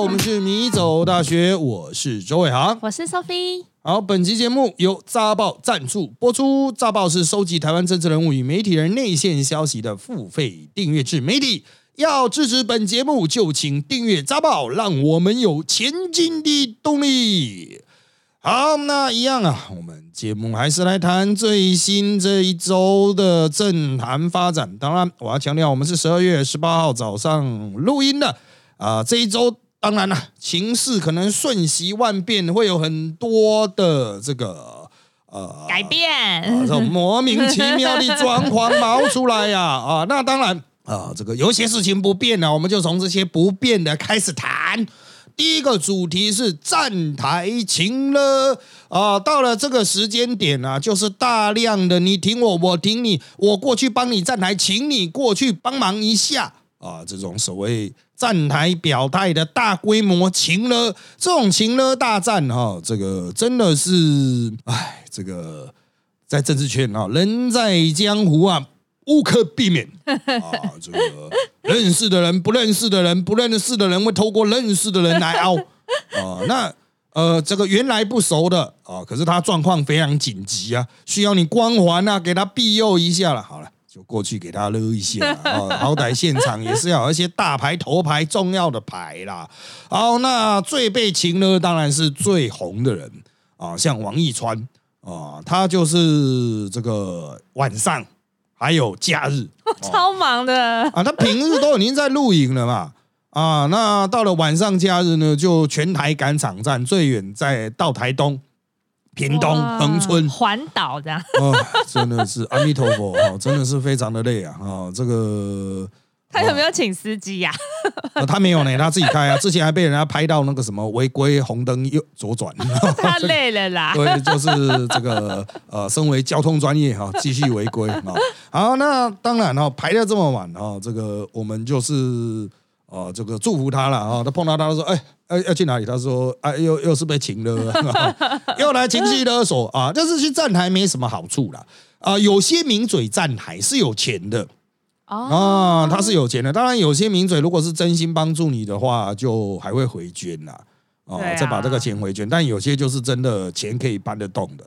我们是米走大学，我是周伟航。我是 Sophie。好，本期节目由扎报赞助播出。扎报是收集台湾政治人物与媒体人内线消息的付费订阅制媒体。要支持本节目，就请订阅扎报，让我们有前进的动力。好，那一样啊，我们节目还是来谈最新这一周的政坛发展。当然，我要强调，我们是十二月十八号早上录音的啊。这一周，当然了，情势可能瞬息万变，会有很多的这个呃改变，啊这种莫名其妙的状况冒出来呀 啊。那当然啊，这个有些事情不变了，我们就从这些不变的开始谈。第一个主题是站台情了啊，到了这个时间点啊，就是大量的你挺我，我挺你，我过去帮你站台，请你过去帮忙一下啊，这种所谓站台表态的大规模情了，这种情了大战哈、这个真的是，哎，这个在政治圈啊，人在江湖啊。无可避免 啊！这个认识的人、不认识的人、不认识的人会透过认识的人来凹 啊。那呃，这个原来不熟的啊，可是他状况非常紧急啊，需要你光环啊，给他庇佑一下了。好了，就过去给他勒一下啊。好歹现场也是要有一些大牌、头牌、重要的牌啦。好，那最被擒呢当然是最红的人啊，像王一川啊，他就是这个晚上。还有假日，超忙的啊！他平日都已经在露营了嘛，啊，那到了晚上假日呢，就全台赶场站，最远在到台东、屏东、恒春环岛这样。哦，真的是阿弥陀佛哦，真的是非常的累啊！啊，这个他有没有请司机呀？他没有呢，他自己开啊。之前还被人家拍到那个什么违规红灯右左转，他累了啦。对，就是这个呃，身为交通专业哈，继续违规啊。好，那当然哦，排的这么晚哦，这个我们就是呃，这个祝福他了啊。他碰到他说，哎，要要去哪里？他说，啊，又又是被请了，又来情绪勒索啊。但是去站台没什么好处啦。啊。有些名嘴站台是有钱的。啊，他是有钱的。当然，有些名嘴如果是真心帮助你的话，就还会回捐啦，哦，再把这个钱回捐。但有些就是真的钱可以搬得动的。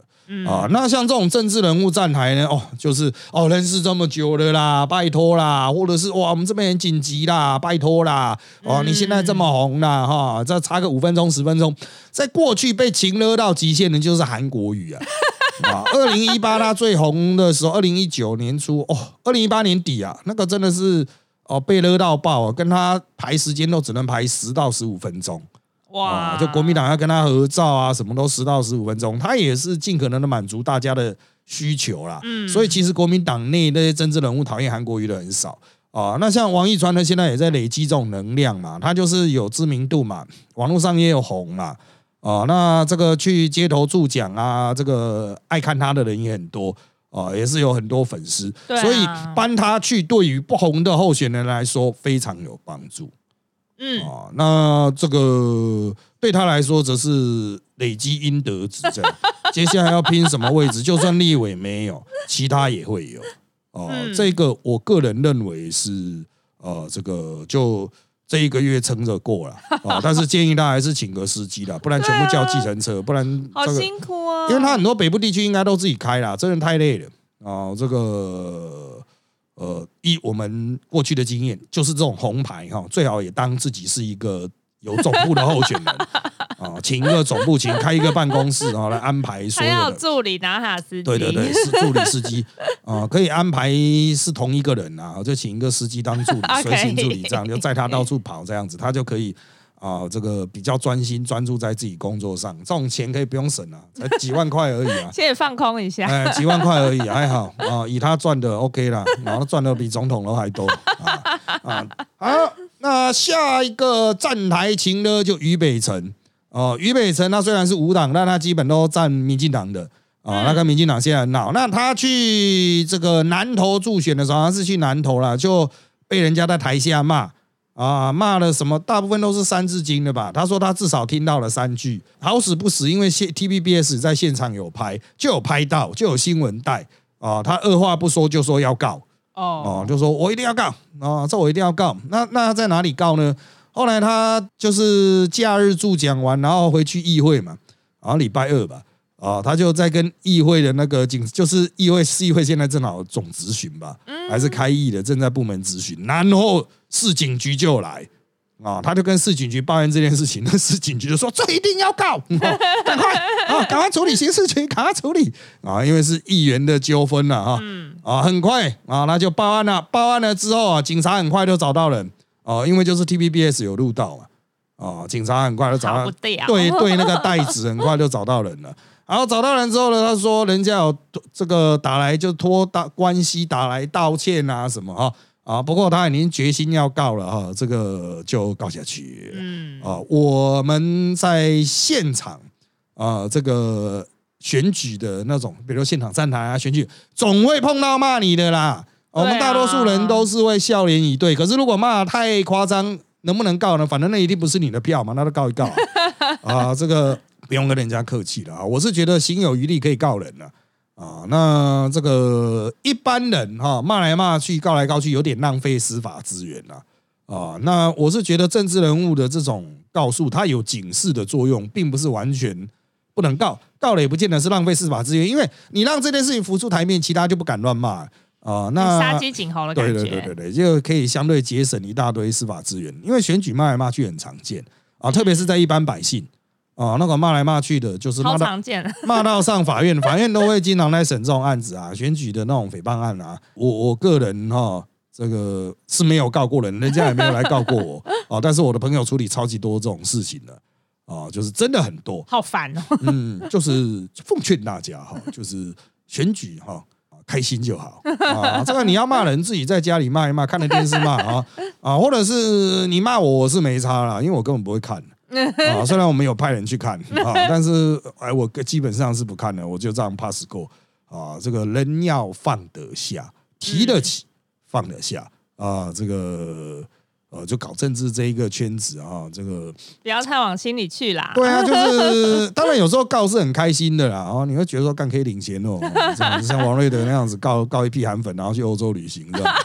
啊，那像这种政治人物站台呢，哦，就是哦，认识这么久了啦，拜托啦，或者是哇，我们这边很紧急啦，拜托啦，哦，你现在这么红啦，哈，再差个五分钟十分钟，在过去被情勒到极限的，就是韩国语啊。啊，二零一八他最红的时候，二零一九年初哦，二零一八年底啊，那个真的是哦被勒到爆啊，跟他排时间都只能排十到十五分钟，哇！就国民党要跟他合照啊，什么都十到十五分钟，他也是尽可能的满足大家的需求啦。嗯，所以其实国民党内那些政治人物讨厌韩国瑜的很少啊。那像王一川呢，现在也在累积这种能量嘛，他就是有知名度嘛，网络上也有红嘛。啊，那这个去街头助讲啊，这个爱看他的人也很多啊，也是有很多粉丝，所以搬他去对于不红的候选人来说非常有帮助。嗯，啊，那这个对他来说则是累积阴德值，这样接下来要拼什么位置，就算立委没有，其他也会有。哦，这个我个人认为是，呃，这个就。这一个月撑着过了啊，但是建议他还是请个司机啦，不然全部叫计程车，不然好辛苦啊。因为他很多北部地区应该都自己开啦，真的太累了啊。这个呃，以我们过去的经验，就是这种红牌哈，最好也当自己是一个有总部的候选人。啊，请一个总部，请开一个办公室，然后来安排所有的助理拿卡司机。对对对，是助理司机啊，可以安排是同一个人啊，就请一个司机当助理，随行助理这样，就载他到处跑这样子，他就可以啊，这个比较专心专注在自己工作上，这种钱可以不用省啊，才几万块而已啊，先放空一下，哎，几万块而已，还好啊，以他赚的 OK 啦，然后赚的比总统都还多啊啊，好，那下一个站台情呢，就于北辰。哦，俞北辰他虽然是无党，但他基本都站民进党的啊。那跟民进党现在很闹，那他去这个南投助选的时候，他是去南投了，就被人家在台下骂啊，骂了什么？大部分都是三字经的吧？他说他至少听到了三句，好死不死，因为现 T V B S 在现场有拍，就有拍到，就有新闻带啊。他二话不说就说要告哦，哦，就说我一定要告啊，这我一定要告。那那他在哪里告呢？后来他就是假日助讲完，然后回去议会嘛，然后礼拜二吧，啊，他就在跟议会的那个警，就是议会市议会现在正好总咨询吧，还是开议的，正在部门咨询，然后市警局就来。啊，他就跟市警局抱怨这件事情，那市警局就说这一定要告，赶快啊，赶快处理刑事局，赶快处理啊，因为是议员的纠纷了哈，啊，很快啊，那就报案了，报案了之后啊，警察很快就找到人哦，因为就是 T V B S 有录到啊，啊，警察很快就找到，对对，那个袋子很快就找到人了，然后找到人之后呢，他说人家有这个打来就托大关系打来道歉啊什么哈。啊，不过他已经决心要告了哈，这个就告下去。嗯，啊，我们在现场啊，这个选举的那种，比如现场站台啊，选举总会碰到骂你的啦。我们大多数人都是会笑脸以对，可是如果骂太夸张，能不能告呢？反正那一定不是你的票嘛，那就告一告。啊，这个不用跟人家客气了啊，我是觉得心有余力可以告人了。啊，那这个一般人哈骂来骂去告来告去，有点浪费司法资源了啊。那我是觉得政治人物的这种告诉，它有警示的作用，并不是完全不能告，告了也不见得是浪费司法资源，因为你让这件事情浮出台面，其他就不敢乱骂啊。那杀鸡儆猴的感觉，对对对对对，就可以相对节省一大堆司法资源，因为选举骂来骂去很常见啊，特别是在一般百姓。啊，那个骂来骂去的，就是骂到 骂到上法院，法院都会经常来审这种案子啊，选举的那种诽谤案啊。我我个人哈，这个是没有告过人，人家也没有来告过我 啊。但是我的朋友处理超级多这种事情的啊，就是真的很多，好烦哦。嗯，就是奉劝大家哈，就是选举哈，开心就好啊。这个你要骂人，自己在家里骂一骂，看着电视骂啊啊，或者是你骂我，我是没差啦，因为我根本不会看。啊，虽然我们有派人去看啊，但是哎，我基本上是不看的，我就这样 pass 过啊。这个人要放得下，提得起，放得下啊。这个呃，就搞政治这一个圈子啊，这个不要太往心里去啦。对啊，就是 当然有时候告是很开心的啦，然后你会觉得说干可以领钱哦，像王瑞德那样子告告一批韩粉，然后去欧洲旅行这样。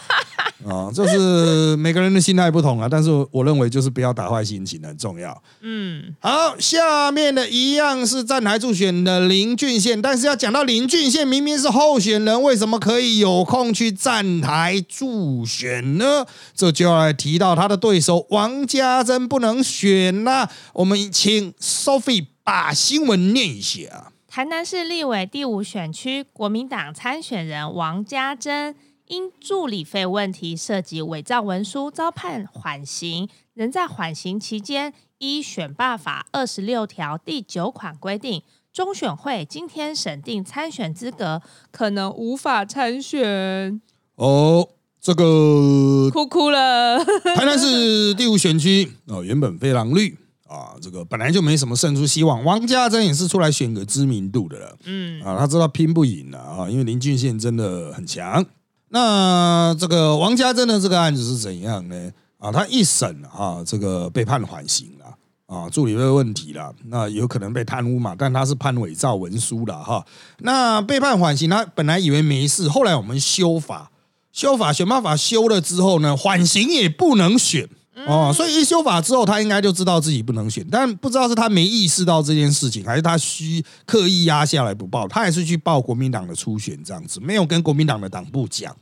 啊，就是每个人的心态不同啊，但是我认为就是不要打坏心情很重要。嗯，好，下面的一样是站台助选的林俊宪，但是要讲到林俊宪明明是候选人，为什么可以有空去站台助选呢？这就要来提到他的对手王家珍不能选啦。我们请 Sophie 把新闻念一下。台南市立委第五选区国民党参选人王家珍。因助理费问题涉及伪造文书，遭判缓刑。仍在缓刑期间，依选罢法二十六条第九款规定，中选会今天审定参选资格，可能无法参选。哦，这个哭哭了。台南市第五选区哦，原本非常绿啊，这个本来就没什么胜出希望。王家珍也是出来选个知名度的了，嗯啊，他知道拼不赢了啊，因为林俊宪真的很强。那这个王家珍的这个案子是怎样呢？啊，他一审啊，这个被判缓刑了啊，助理的问题了，那有可能被贪污嘛？但他是判伪造文书的哈。那被判缓刑，他本来以为没事，后来我们修法，修法选办法修了之后呢，缓刑也不能选。哦，所以一修法之后，他应该就知道自己不能选，但不知道是他没意识到这件事情，还是他需刻意压下来不报，他还是去报国民党的初选这样子，没有跟国民党的党部讲，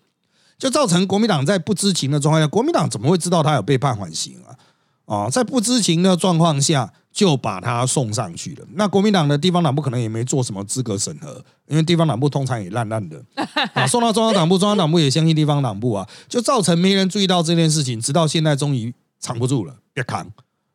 就造成国民党在不知情的状况下，国民党怎么会知道他有被判缓刑啊？哦，在不知情的状况下就把他送上去了。那国民党的地方党部可能也没做什么资格审核，因为地方党部通常也烂烂的 啊，送到中央党部，中央党部也相信地方党部啊，就造成没人注意到这件事情，直到现在终于。藏不住了，别扛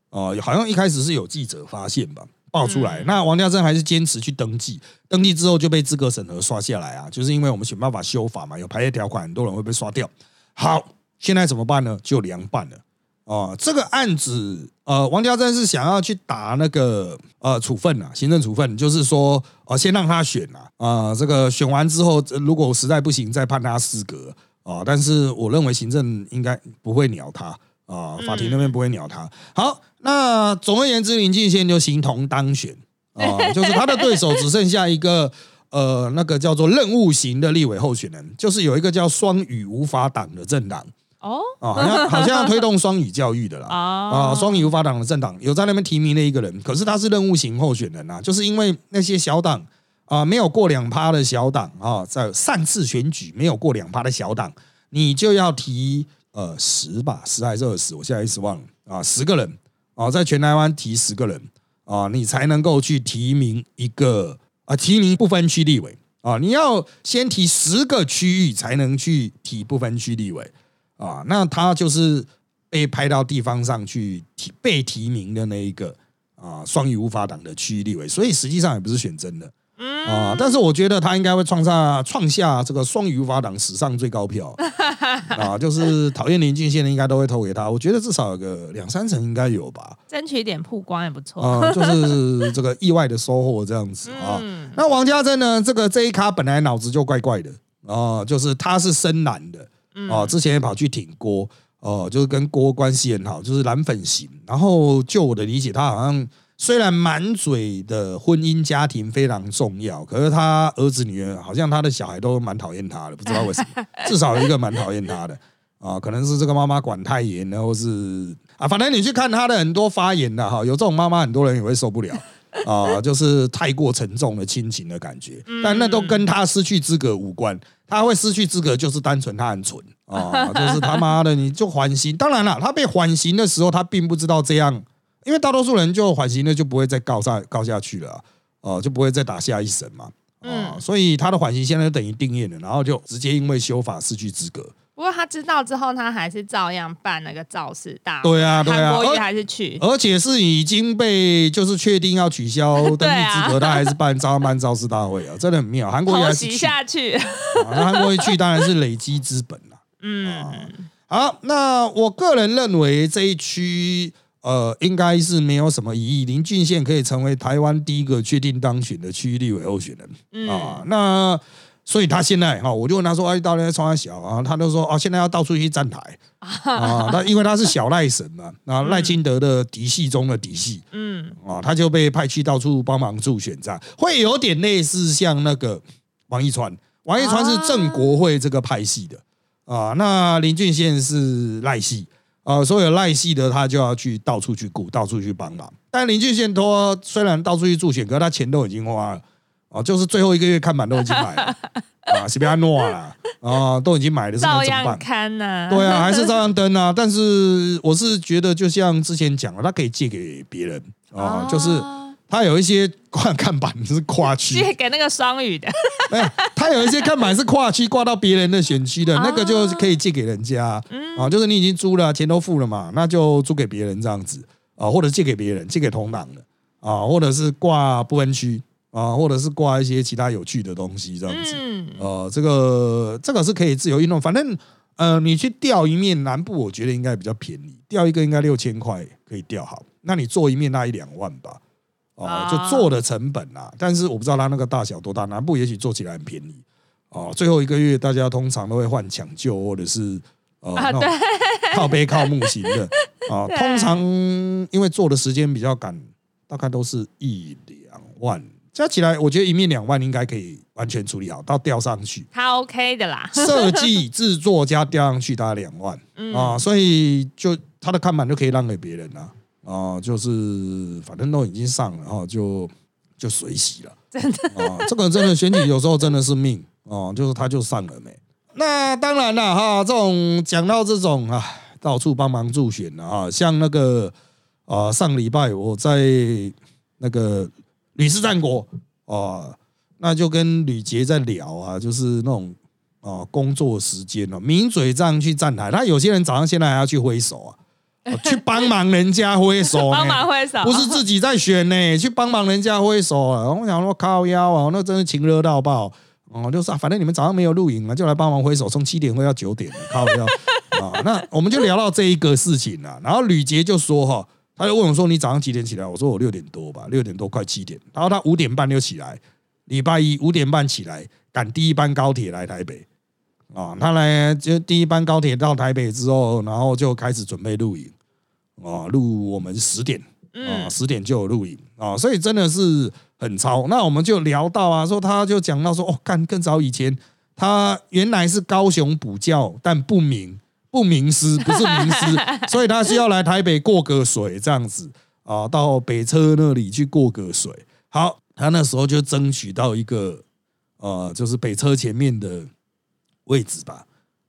哦！好像一开始是有记者发现吧，爆出来。那王家珍还是坚持去登记，登记之后就被资格审核刷下来啊，就是因为我们想办法修法嘛，有排列条款，很多人会被刷掉。好，现在怎么办呢？就凉拌了哦。这个案子，呃，王家珍是想要去打那个呃处分啊，行政处分，就是说，呃，先让他选啊，啊，这个选完之后，如果实在不行，再判他失格啊。但是我认为行政应该不会鸟他。啊，法庭那边不会鸟他。好，那总而言之，林敬宪就形同当选啊，就是他的对手只剩下一个呃，那个叫做任务型的立委候选人，就是有一个叫双语无法党的政党哦啊，好像好像要推动双语教育的啦。啊，哦双语无法党的政党有在那边提名了一个人，可是他是任务型候选人啊，就是因为那些小党啊没有过两趴的小党啊，在上次选举没有过两趴的小党，你就要提呃十吧，十还是二十，我现在一时忘了啊，十个人啊，在全台湾提十个人啊，你才能够去提名一个啊，提名不分区立委啊，你要先提十个区域才能去提不分区立委啊，那他就是被派到地方上去提被提名的那一个啊，双语无法党的区域立委，所以实际上也不是选真的。啊，但是我觉得他应该会创下创下这个双语无法党史上最高票 啊，就是讨厌林俊宪的应该都会投给他，我觉得至少有个两三成应该有吧。争取一点曝光也不错。啊，就是这个意外的收获这样子啊。嗯那王家珍呢，这个这一咖本来脑子就怪怪的啊，就是他是深蓝的啊，之前也跑去挺郭哦，就是跟郭关系很好，就是蓝粉型。然后就我的理解，他好像虽然满嘴的婚姻家庭非常重要，可是他儿子女儿好像他的小孩都蛮讨厌他的，不知道为什么，至少有一个蛮讨厌他的。啊，可能是这个妈妈管太严了，或是啊，反正你去看他的很多发言的哈，有这种妈妈，很多人也会受不了啊，就是太过沉重的亲情的感觉，但那都跟他失去资格无关，他会失去资格就是单纯他很蠢啊，就是他妈的你就缓刑，当然了，他被缓刑的时候，他并不知道这样，因为大多数人就缓刑了就不会再告下告下去了啊，哦、就不会再打下一审嘛。啊、所以他的缓刑现在就等于定谳了，然后就直接因为修法失去资格。不过他知道之后，他还是照样办那个肇事大会。对啊对啊国瑜还是去。而且是已经被就是确定要取消登记资格，他还是办照样办肇事大会啊，真的很妙。韩国瑜还是去，下去，啊那韩国瑜去当然是累积资本啦。嗯，好，那我个人认为这一区呃应该是没有什么疑义，林俊宪可以成为台湾第一个确定当选的区域立委候选人。嗯。啊。那所以他现在哈，我就问他说：“哎，到底在冲他小啊？”他就说：“啊，现在要到处去站台。啊。”那因为他是小赖神嘛，啊，赖清德的嫡系中的嫡系，嗯，啊，他就被派去到处帮忙助选，这样会有点类似像那个王一川，王一川是正国会这个派系的。啊，那林俊宪是赖系啊，所有赖系的他就要去到处去顾，到处去帮忙。但林俊宪托，虽然到处去助选，可是他钱都已经花了啊，就是最后一个月看板都已经买了 啊，是不要诺啦啊，都已经买了，是照样？看呐。对啊，还是照样登啊。但是我是觉得，就像之前讲了，他可以借给别人啊，就是他有一些挂看板是跨区，借给那个双语的，哎，他有一些看板是跨区挂到别人的选区的，啊那个就可以借给人家。嗯。啊，就是你已经租了，钱都付了嘛，那就租给别人这样子。啊，或者借给别人，借给同党的。啊，或者是挂不分区。啊，或者是挂一些其他有趣的东西这样子。嗯，呃，这个这个是可以自由运动，反正呃，你去钓一面南部，我觉得应该比较便宜，钓一个应该六千块可以钓好，那你做一面那一两万吧，哦、啊。就做的成本啊，但是我不知道它那个大小多大，南部也许做起来很便宜哦、最后一个月大家通常都会换抢救或者是呃、啊那种靠背靠木型的啊、对。通常因为做的时间比较赶，大概都是一两万。加起来，我觉得一面两万应该可以完全处理好，到吊上去，他 OK 的啦。设计、制作加吊上去大概两万 嗯。啊，所以就他的看板就可以让给别人了啊，就是反正都已经上了哈，就就随喜了，真的啊，这个真的选举有时候真的是命哦，就是他就上了没。那当然了哈，这种讲到这种啊，到处帮忙助选的啊，像那个啊，上礼拜我在那个吕氏战国啊，那就跟吕杰在聊啊，就是那种啊工作时间哦，抿嘴这样去站台，他有些人早上现在还要去挥手啊，哦去帮忙人家挥手呢，帮忙挥手，不是自己在选呢，去帮忙人家挥手啊！我想说靠腰啊，那真是情热到爆哦！就是、啊、反正你们早上没有录影啊，就来帮忙挥手，从七点挥到九点，靠腰啊！那我们就聊到这一个事情啊，然后吕杰就说哈，他就问我说你早上几点起来？我说我六点多吧，六点多快七点。然后他五点半就起来，礼拜一五点半起来赶第一班高铁来台北啊，他来就第一班高铁到台北之后，然后就开始准备录影啊，录我们十点。啊，十点就有录影啊，所以真的是很超。那我们就聊到啊，说他就讲到说，哦，看更早以前，他原来是高雄补教，但不明不明师，不是名师，所以他需要来台北过个水这样子啊，到北车那里去过个水。好，他那时候就争取到一个呃，就是北车前面的位置吧，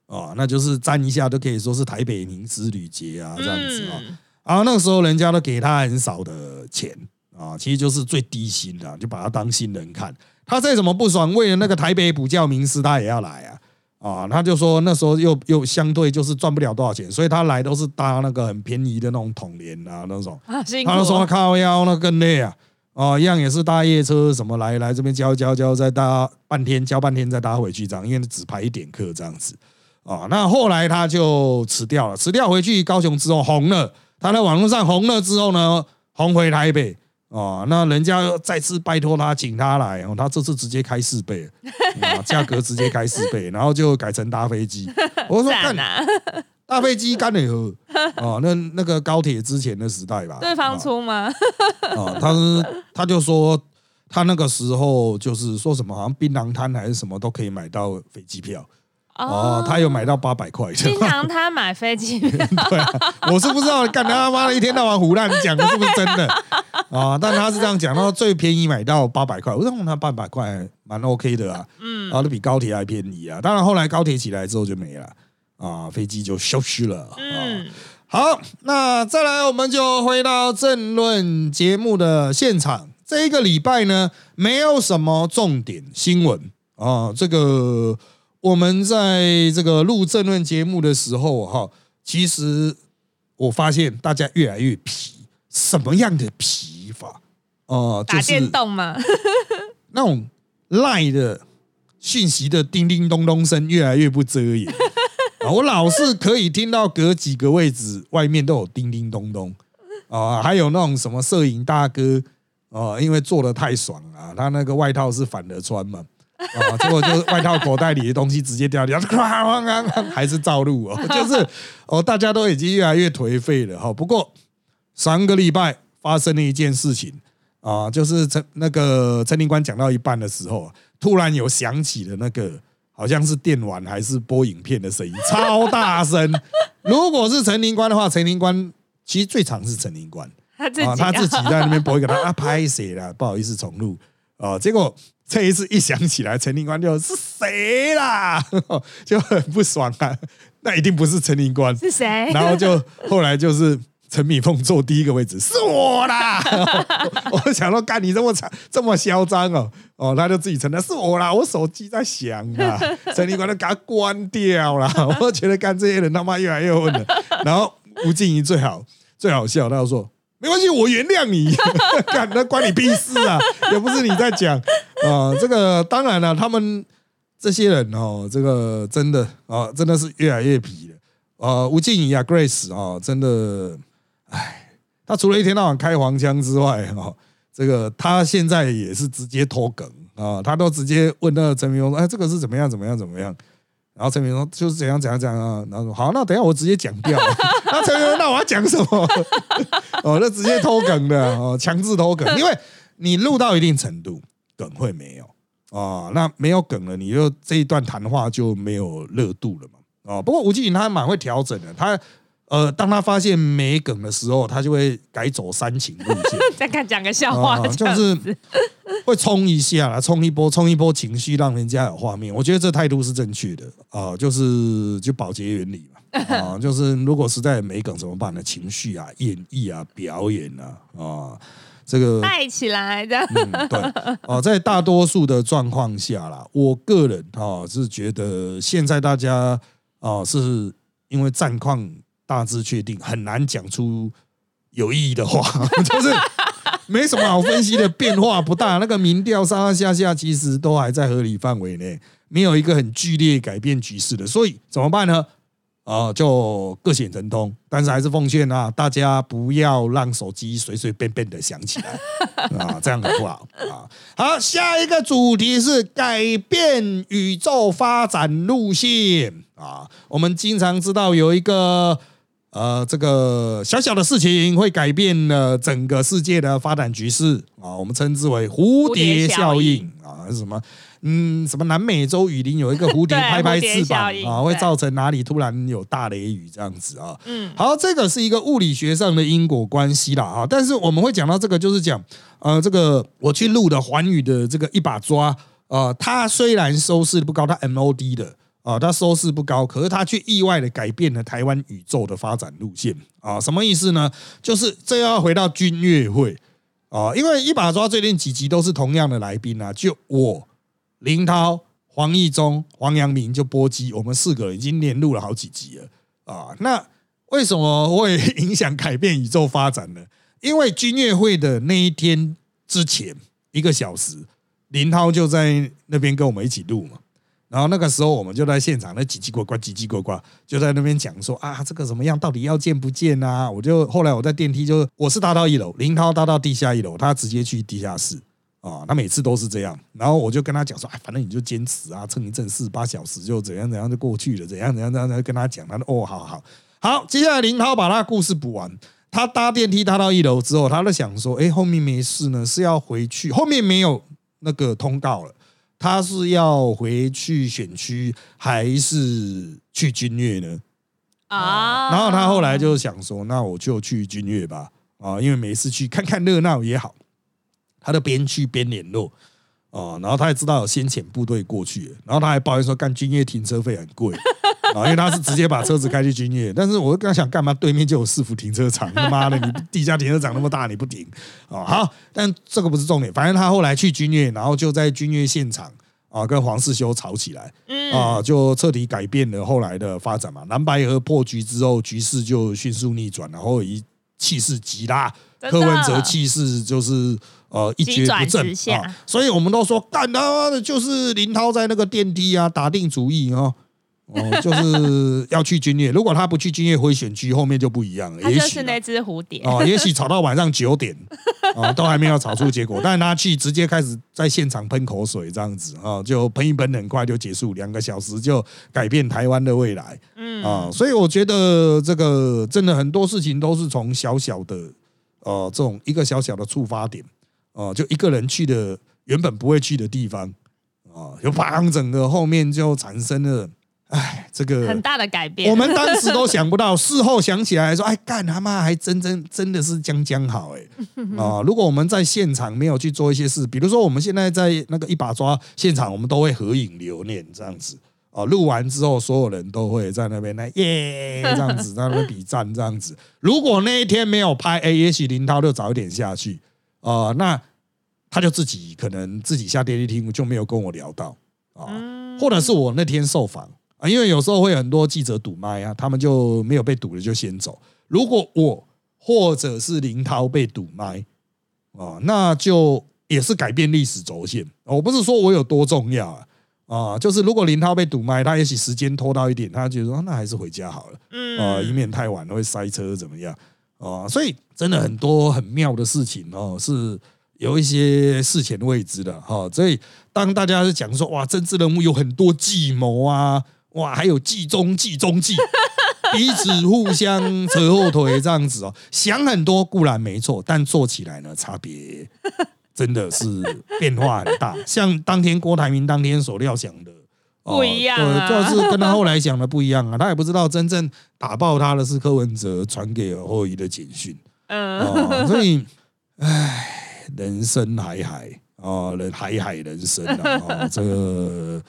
哦，那就是站一下都可以说是台北名师旅节啊这样子啊。嗯然后那个时候人家都给他很少的钱啊，其实就是最低薪的，就把他当新人看。他再怎么不爽，为了那个台北补教名师，他也要来啊。啊，他就说那时候又又相对就是赚不了多少钱，所以他来都是搭那个很便宜的那种统联啊那种。啊，辛苦他就说。靠腰那更累啊，哦，一样也是搭夜车什么来来这边教教教，再搭半天教半天再搭回去这样，因为只排一点课这样子哦。那后来他就辞掉了，辞掉回去高雄之后红了，他在网络上红了之后呢，红回台北。哦，那人家再次拜托他，请他来哦，他这次直接开四倍，啊，价格直接开四倍，然后就改成搭飞机。我说干 赞啊！搭飞机干了以后，哦，那那个高铁之前的时代吧，对方啊出吗？啊，他是他就说他那个时候就是说什么，好像槟榔摊还是什么都可以买到飞机票。哦，他有买到八百块，槟榔他买飞机票，对啊，我是不知道，干他妈的一天到晚胡乱讲的是不是真的？啊？但他是这样讲，然后最便宜买到八百块，我认为他八百块蛮 OK 的啊，嗯，啊，都比高铁还便宜啊。当然后来高铁起来之后就没了啊，飞机就消失了，嗯。嗯，好，那再来，我们就回到政论节目的现场。这一个礼拜呢，没有什么重点新闻啊。这个我们在这个录政论节目的时候，哈，其实我发现大家越来越疲，什么样的疲法？哦、就打是电动嘛，那种赖的讯息的叮叮咚咚声越来越不遮掩啊！我老是可以听到隔几个位置外面都有叮叮咚咚啊，还有那种什么摄影大哥啊，因为做的太爽啊，他那个外套是反着穿嘛。啊，结果就是外套口袋里的东西直接掉掉，还是照录哦，就是哦，大家都已经越来越颓废了哈。不过上个礼拜发生了一件事情，啊，就是陈那个陈林官讲到一半的时候，突然有响起了那个好像是电玩还是播影片的声音，超大声。如果是陈林官的话，陈林官其实最常是陈林官他自己啊，他自己在那边播一个，他 啊拍谁了？不好意思重录啊。结果这一次一想起来，陈林官就是谁啦，就很不爽啊。那一定不是陈林官，是谁？然后就后来就是陈敏凤坐第一个位置，是我啦！我想说，干你这么惨这么嚣张哦，哦，他就自己承认是我啦，我手机在响啊，陈立官都给他关掉啦。我觉得干这些人他妈越来越混了。然后吴静怡最好最好笑，他就说。没关系，我原谅你，干那关你屁事啊！也不是你在讲啊、这个当然了，他们这些人哦，这个真的啊、真的是越来越皮了。呃，吴静怡啊，Grace 啊，真的，唉，他除了一天到晚开黄腔之外，哈、这个他现在也是直接脱梗啊，他都直接问那个陈明峰说，哎，这个是怎么样，怎么样，怎么样？然后陈明峰就是怎样怎样怎样啊，然后说好，那等下我直接讲掉。那陈明峰，那我要讲什么？哦，那直接偷梗的哦，强制偷梗，因为你录到一定程度，梗会没有哦，那没有梗了，你就这一段谈话就没有热度了嘛。哦，不过吴季颖他蛮会调整的，他呃，当他发现没梗的时候，他就会改走煽情路线。再看讲个笑话就是会冲一下啦，冲一波，冲一波情绪，让人家有画面。我觉得这态度是正确的啊、就是就保洁原理嘛啊、就是如果实在没梗怎么办呢？情绪啊、演绎啊、表演啊啊，这个 带起来这样。嗯，对，哦，在大多数的状况下啦，我个人啊是觉得现在大家啊是因为战况大致确定，很难讲出有意义的话，就是没什么好分析的，变化不大，那个民调上上下下其实都还在合理范围内，没有一个很剧烈改变局势的，所以怎么办呢？啊、就各显神通，但是还是奉劝啊，大家不要让手机随随便便的响起来 啊，这样很不好啊。好，下一个主题是改变宇宙发展路线啊。我们经常知道有一个呃，这个小小的事情会改变了整个世界的发展局势啊，我们称之为蝴蝶效应啊，是什么？嗯，什么南美洲雨林有一个蝴蝶 拍拍翅膀啊，会造成哪里突然有大雷雨这样子啊。嗯，好，这个是一个物理学上的因果关系啦啊，但是我们会讲到这个，就是讲呃，这个我去录的环宇的这个一把抓，呃，它虽然收视不高，它 MOD 的啊，它收视不高，可是它却意外的改变了台湾宇宙的发展路线啊，什么意思呢？就是这要回到军乐会啊，因为一把抓最近几集都是同样的来宾啊，就我林涛、黄义中、黄阳明就波基，我们四个已经连录了好几集了啊。那为什么会影响改变宇宙发展呢？因为军乐会的那一天之前一个小时，林涛就在那边跟我们一起录嘛。然后那个时候我们就在现场，那叽叽呱呱、叽叽呱呱，就在那边讲说啊，这个怎么样？到底要见不见啊？我就后来我在电梯就我是搭到一楼，林涛搭到地下一楼，他直接去地下室啊。他每次都是这样。然后我就跟他讲说，哎，反正你就坚持啊，撑一阵四十八小时就怎样怎样就过去了，怎样怎样怎样，跟他讲，他说哦，好好好。接下来林涛把他的故事补完。他搭电梯搭到一楼之后，他在想说，哎，后面没事呢，是要回去，后面没有那个通告了。他是要回去选区还是去军乐呢？啊，然后他后来就想说，那我就去军乐吧，啊，因为每次去看看热闹也好。他就边去边联络，啊，然后他也知道有先遣部队过去，然后他还抱怨说，干军乐停车费很贵。啊，因为他是直接把车子开去军乐，但是我刚想干嘛？对面就有市府停车场，他妈的，你地下停车场那么大，你不停啊？好，但这个不是重点，反正他后来去军乐，然后就在军乐现场啊，跟黄世修吵起来，嗯啊，就彻底改变了后来的发展嘛。蓝白河破局之后，局势就迅速逆转，然后一气势极大，柯文哲气势就是呃一蹶不振啊，所以我们都说干他妈的就是林涛在那个电梯啊打定主意啊。哦，就是要去军乐。如果他不去军乐会选区，后面就不一样了。他也许啊就是那只蝴蝶，哦，也许吵到晚上九点，啊，都还没有吵出结果。但是他去直接开始在现场喷口水，这样子啊，就喷一喷，很快就结束，两个小时就改变台湾的未来嗯啊。所以我觉得这个真的很多事情都是从小小的呃这种一个小小的触发点啊，就一个人去的原本不会去的地方啊，就砰，整个后面就产生了，哎，这个很大的改变。我们当时都想不到，事后想起来说，哎，干他妈还真真真的是将将好哎啊！如果我们在现场没有去做一些事，比如说我们现在在那个一把抓现场，我们都会合影留念这样子啊。录完之后，所有人都会在那边来耶 这样子，在那边比赞这样子。如果那一天没有拍，哎，也许林涛就早一点下去啊，那他就自己可能自己下电梯厅就没有跟我聊到啊。嗯或者是我那天受访啊，因为有时候会有很多记者堵麦啊，他们就没有被堵了就先走。如果我或者是林涛被堵麦啊，那就也是改变历史轴线。我不是说我有多重要啊，啊，就是如果林涛被堵麦，他也许时间拖到一点，他觉得说那还是回家好了。嗯啊，以免太晚了会塞车怎么样啊？所以真的很多很妙的事情哦，是有一些事前未知的哈。所以当大家是讲说哇，政治人物有很多计谋啊，哇，还有计中计中计，彼此互相扯后腿这样子哦，想很多固然没错，但做起来呢，差别真的是变化很大。像当天郭台铭当天所料想的。哦不一样啊。对，就是跟他后来想的不一样啊。他也不知道真正打爆他的是柯文哲传给侯友宜的简讯。嗯，哦，所以，唉，人生海海哦，人海海人生啊，哦，这个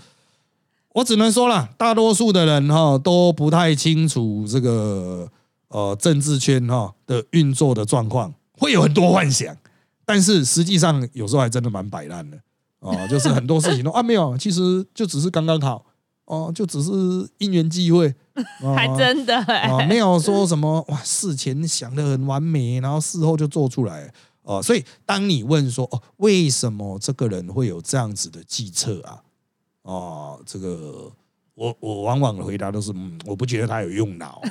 我只能说了，大多数的人哈、都不太清楚这个呃政治圈哈、的运作的状况，会有很多幻想，但是实际上有时候还真的蛮摆烂的哦，就是很多事情都啊没有，其实就只是刚刚好哦，就只是因缘际会，哦还真的没有说什么哇，事前想的很完美，然后事后就做出来哦、所以当你问说哦，为什么这个人会有这样子的计策啊？哦，这个我我往往的回答都是嗯，我不觉得他有用脑，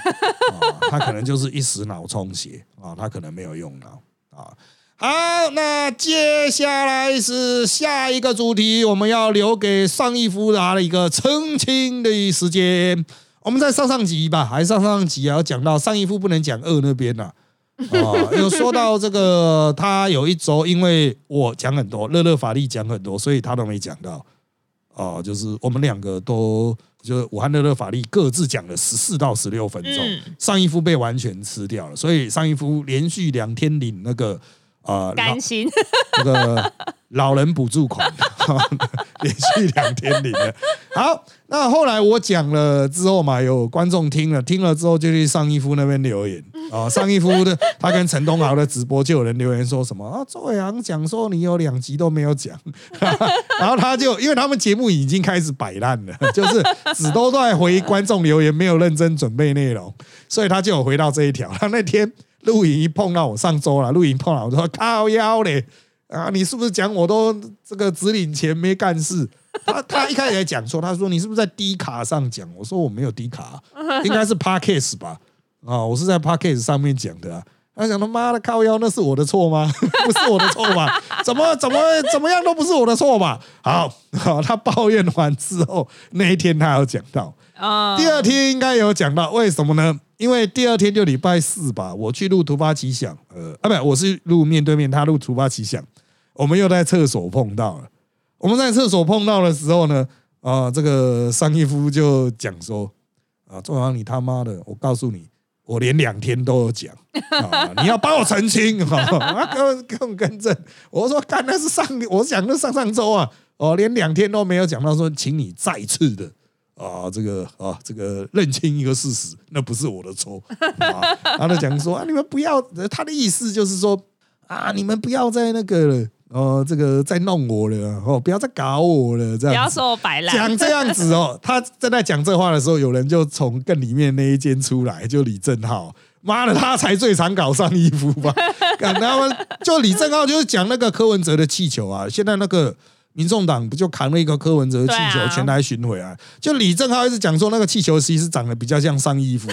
啊，他可能就是一时脑充血啊，他可能没有用脑啊。好，那接下来是下一个主题，我们要留给上一夫他的一个澄清的时间。我们在上上集吧，还是上上集啊，有讲到上一夫不能讲二那边呐、啊，有说到这个他有一周，因为我讲很多，乐乐法力讲很多，所以他都没讲到啊、就是我们两个都就是武汉乐乐法力各自讲了十四到十六分钟，嗯。上一夫被完全吃掉了，所以上一夫连续两天领那个啊、呃、甘心，那个老人补助款，连续两天领了。好，那后来我讲了之后嘛，有观众听了，听了之后就去上一夫那边留言啊、上一夫的他跟陈东豪的直播就有人留言说什么啊，周伟航讲说你有两集都没有讲，然后他就因为他们节目已经开始摆烂了，就是只都在回观众留言，没有认真准备内容，所以他就有回到这一条。他那天录影一碰到我上周了，录影碰到我说靠腰嘞。啊，你是不是讲我都这个只领钱没干事？他他一开始也讲错，他说你是不是在低卡上讲？我说我没有低卡，应该是 Parkes 吧？啊，我是在 Parkes 上面讲的啊。他想他妈的靠腰，那是我的错吗？不是我的错吧？怎么怎么怎么样都不是我的错吧？好，好，他抱怨完之后，那一天他有讲到，嗯，第二天应该有讲到，为什么呢？因为第二天就礼拜四吧，我去录突发奇想，呃，啊，不，我是录面对面，他录突发奇想，我们又在厕所碰到了。我们在厕所碰到的时候呢，啊、这个商义夫就讲说，啊，周阳你他妈的，我告诉你，我连两天都有讲啊，你要帮我澄清哈，啊，跟我跟我更正。我说，看那是上，我讲的上上周啊，哦，连两天都没有讲到说，请你再次的啊，这个啊，这个认清一个事实，那不是我的错啊。他就讲说啊，你们不要，他的意思就是说啊，你们不要再那个了，哦，这个再弄我了，哦，不要再搞我了，这不要。说我摆烂，讲这样子哦，他正在讲这话的时候，有人就从更里面那一间出来，就李正浩。妈的，他才最常搞上衣服吧？然后就李正浩就是讲那个柯文哲的气球啊，现在那个民众党不就扛了一个柯文哲的气球对啊。全台巡回啊？就李正浩一直讲说那个气球其实长得比较像上衣服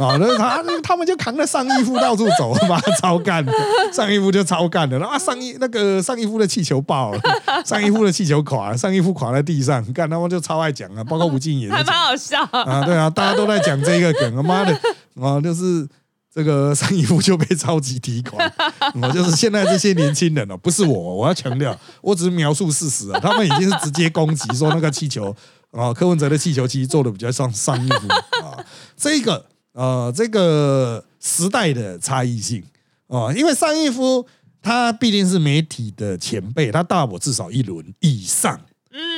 啊，那他他们就扛着上衣服到处走，妈超干的，上衣服就超干的，然后啊上衣那个上衣服的气球爆了，上衣服的气球垮了，上衣服垮在地上，干他们就超爱讲啊，包括吴敬也是还讲蛮好笑。啊，对啊，大家都在讲这个梗，他妈的。啊，就是这个上衣服就被超级提款，我就是现在这些年轻人哦，不是我，我要强调，我只是描述事实啊，他们已经是直接攻击说那个气球啊，柯文哲的气球其实做的比较像上衣服啊，这个呃，这个时代的差异性啊，因为上一夫他毕竟是媒体的前辈，他大我至少一轮以上。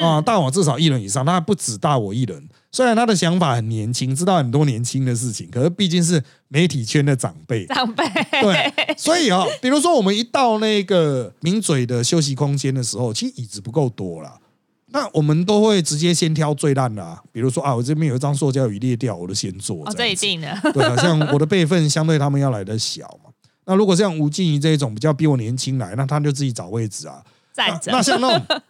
啊，大我至少一轮以上，他不止大我一轮。虽然他的想法很年轻，知道很多年轻的事情，可是毕竟是媒体圈的长辈，长辈，对，所以哦、比如说我们一到那个名嘴的休息空间的时候，其实椅子不够多啦。那我们都会直接先挑最烂的、啊，比如说啊，我这边有一张塑胶椅裂掉，我就先坐。哦，这样子一定的，对啊，像我的辈分 相对他们要来的小嘛。那如果像吴静怡这一种比较比我年轻来，那他就自己找位置啊。站着那那像那种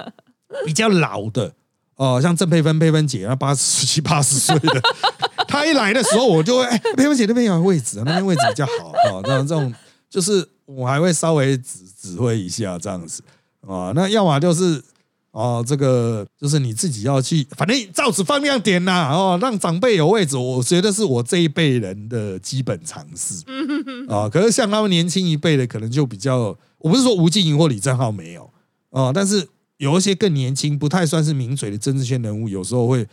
比较老的，哦、像郑佩芬、佩芬姐，那八十七、八十岁的，她一来的时候，我就会，哎、佩芬姐那边有位置啊，那边位置比较好啊。那、这种就是我还会稍微指指挥一下这样子啊。那要么就是。哦，这个就是你自己要去，反正照此放亮点呐、哦，让长辈有位置，我觉得是我这一辈人的基本常识。啊、可是像他们年轻一辈的，可能就比较，我不是说吴敬莹或李正浩没有啊、但是有一些更年轻，不太算是名嘴的政治圈人物，有时候会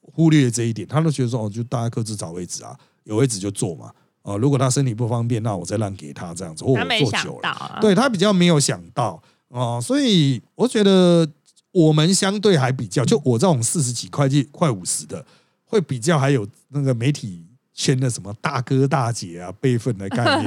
忽略这一点，他都觉得说，哦，就大家各自找位置啊，有位置就坐嘛。哦、如果他身体不方便，那我再让给他这样子，或我他没想坐久了。对他比较没有想到哦、所以我觉得我们相对还比较，就我这种四十几块、快五十的，会比较还有那个媒体圈的什么大哥大姐啊辈分的概念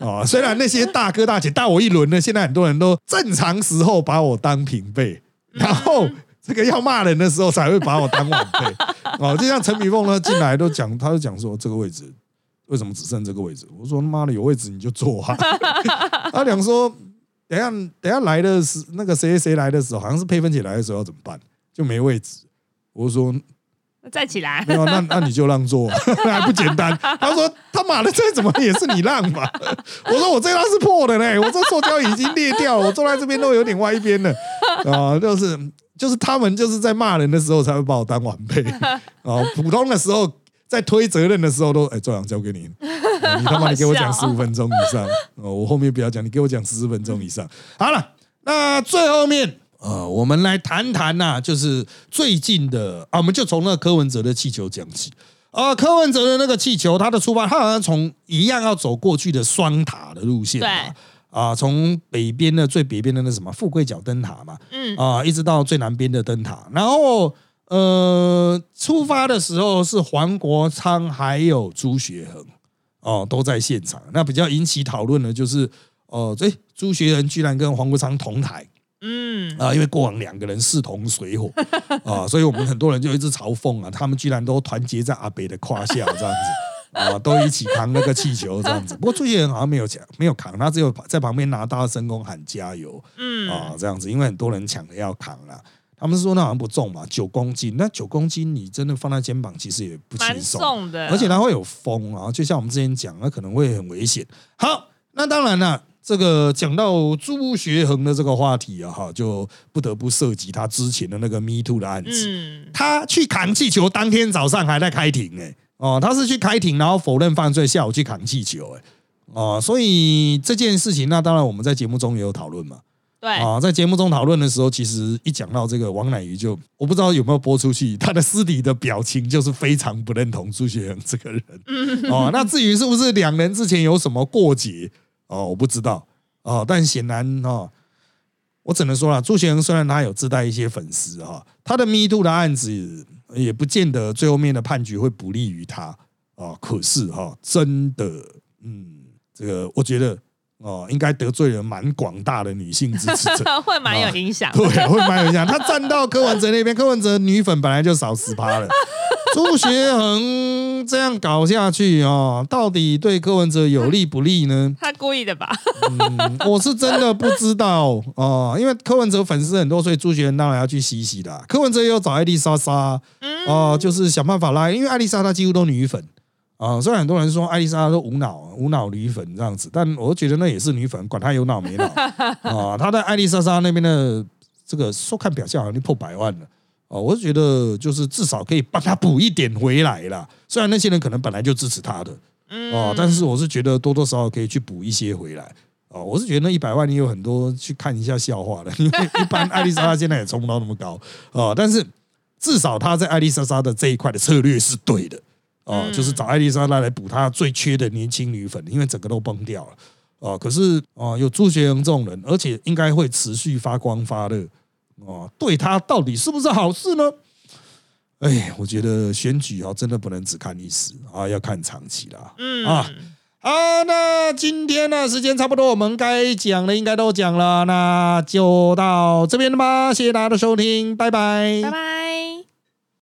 啊、虽然那些大哥大姐大我一轮呢，现在很多人都正常时候把我当平辈，然后。这个要骂人的时候才会把我当晚辈 哦，就像陈炳凤呢进来都讲，他就讲说这个位置为什么只剩这个位置？我说他妈的有位置你就坐啊。他讲说，等下等下来的是那个谁谁谁来的时候，好像是佩芬姐来的时候要怎么办？就没位置。我说站起来。没，有，那那你就让座，还不简单？他说他妈的，这怎么也是你让吧？我说我这张是破的嘞，我这塑胶已经裂掉了，我坐在这边都有点歪边了。啊、就是就是他们就是在骂人的时候才会把我当晚辈。啊、普通的时候在推责任的时候都哎，周阳交给你，啊你他妈你给我讲十五分钟以上。哦，我后面不要讲，你给我讲十分钟以上。好了，那最后面呃，我们来谈谈呐、就是最近的啊，我们就从那个柯文哲的气球讲起。啊，柯文哲的那个气球，他的出发，他好像从一样要走过去的双塔的路线嘛对啊，从北边的最北边的那什么富贵角灯塔嘛，嗯，啊，一直到最南边的灯塔。然后呃，出发的时候是黄国昌还有朱学恒哦都在现场。那比较引起讨论的就是哦，这朱学恒居然跟黄国昌同台嗯，啊，因为过往两个人势同水火 啊，所以我们很多人就一直嘲讽啊，他们居然都团结在阿北的胯下这样子。啊，都一起扛那个气球这样子，不过朱学恒好像没有抢，没有扛，他只有在旁边拿大声公喊加油。嗯，啊，这样子，因为很多人抢着要扛啦。他们是说那好像不重嘛，九公斤，那九公斤你真的放在肩膀其实也不蛮轻松，重的，而且它会有风啊，就像我们之前讲，那可能会很危险。好，那当然了，这个讲到朱学恒的这个话题啊，哈，就不得不涉及他之前的那个 Me Too 的案子。嗯，他去扛气球，当天早上还在开庭哎、哦，他是去开庭，然后否认犯罪，下午去扛气球哎、哦，所以这件事情，那当然我们在节目中也有讨论嘛。对，啊，在节目中讨论的时候，其实一讲到这个王乃瑜就，我不知道有没有播出去，他的私底的表情就是非常不认同朱学恒这个人。哦，那至于是不是两人之前有什么过节，哦，我不知道。哦，但显然哦，我只能说了，朱学恒虽然他有自带一些粉丝哈、他的 Me Too 的案子也不见得最后面的判决会不利于他哦。可是哈、真的，嗯，这个我觉得哦，应该得罪了蛮广大的女性支持者。会蛮有影响的。对，会蛮有影响。他站到柯文哲那边，柯文哲女粉本来就少十趴了。朱学恒这样搞下去哦，到底对柯文哲有利不利呢？他故意的吧？嗯，我是真的不知道哦，因为柯文哲粉丝很多，所以朱学恒当然要去洗洗的。柯文哲也有找艾丽莎莎嗯哦，就是想办法拉，因为艾丽莎她几乎都女粉啊。虽然很多人说艾丽莎都无脑无脑女粉这样子，但我觉得那也是女粉，管她有脑没脑啊。她在艾丽莎莎那边的这个收看表现好像就破百万了。哦，我是觉得就是至少可以帮他补一点回来啦。虽然那些人可能本来就支持他的，嗯哦，但是我是觉得多多少少可以去补一些回来。哦，我是觉得那一百万你有很多去看一下笑话的，因为一般艾丽莎莎现在也冲不到那么高哦，但是至少她在艾丽莎莎的这一块的策略是对的哦，嗯就是找艾丽莎莎来补她最缺的年轻女粉，因为整个都崩掉了哦。可是哦，有朱学恒这种人，而且应该会持续发光发热哦，对他到底是不是好事呢？哎，我觉得选举啊，真的不能只看一时啊，要看长期啦。嗯啊好，那今天呢，时间差不多，我们该讲的应该都讲了，那就到这边了吧。谢谢大家的收听，拜拜拜拜。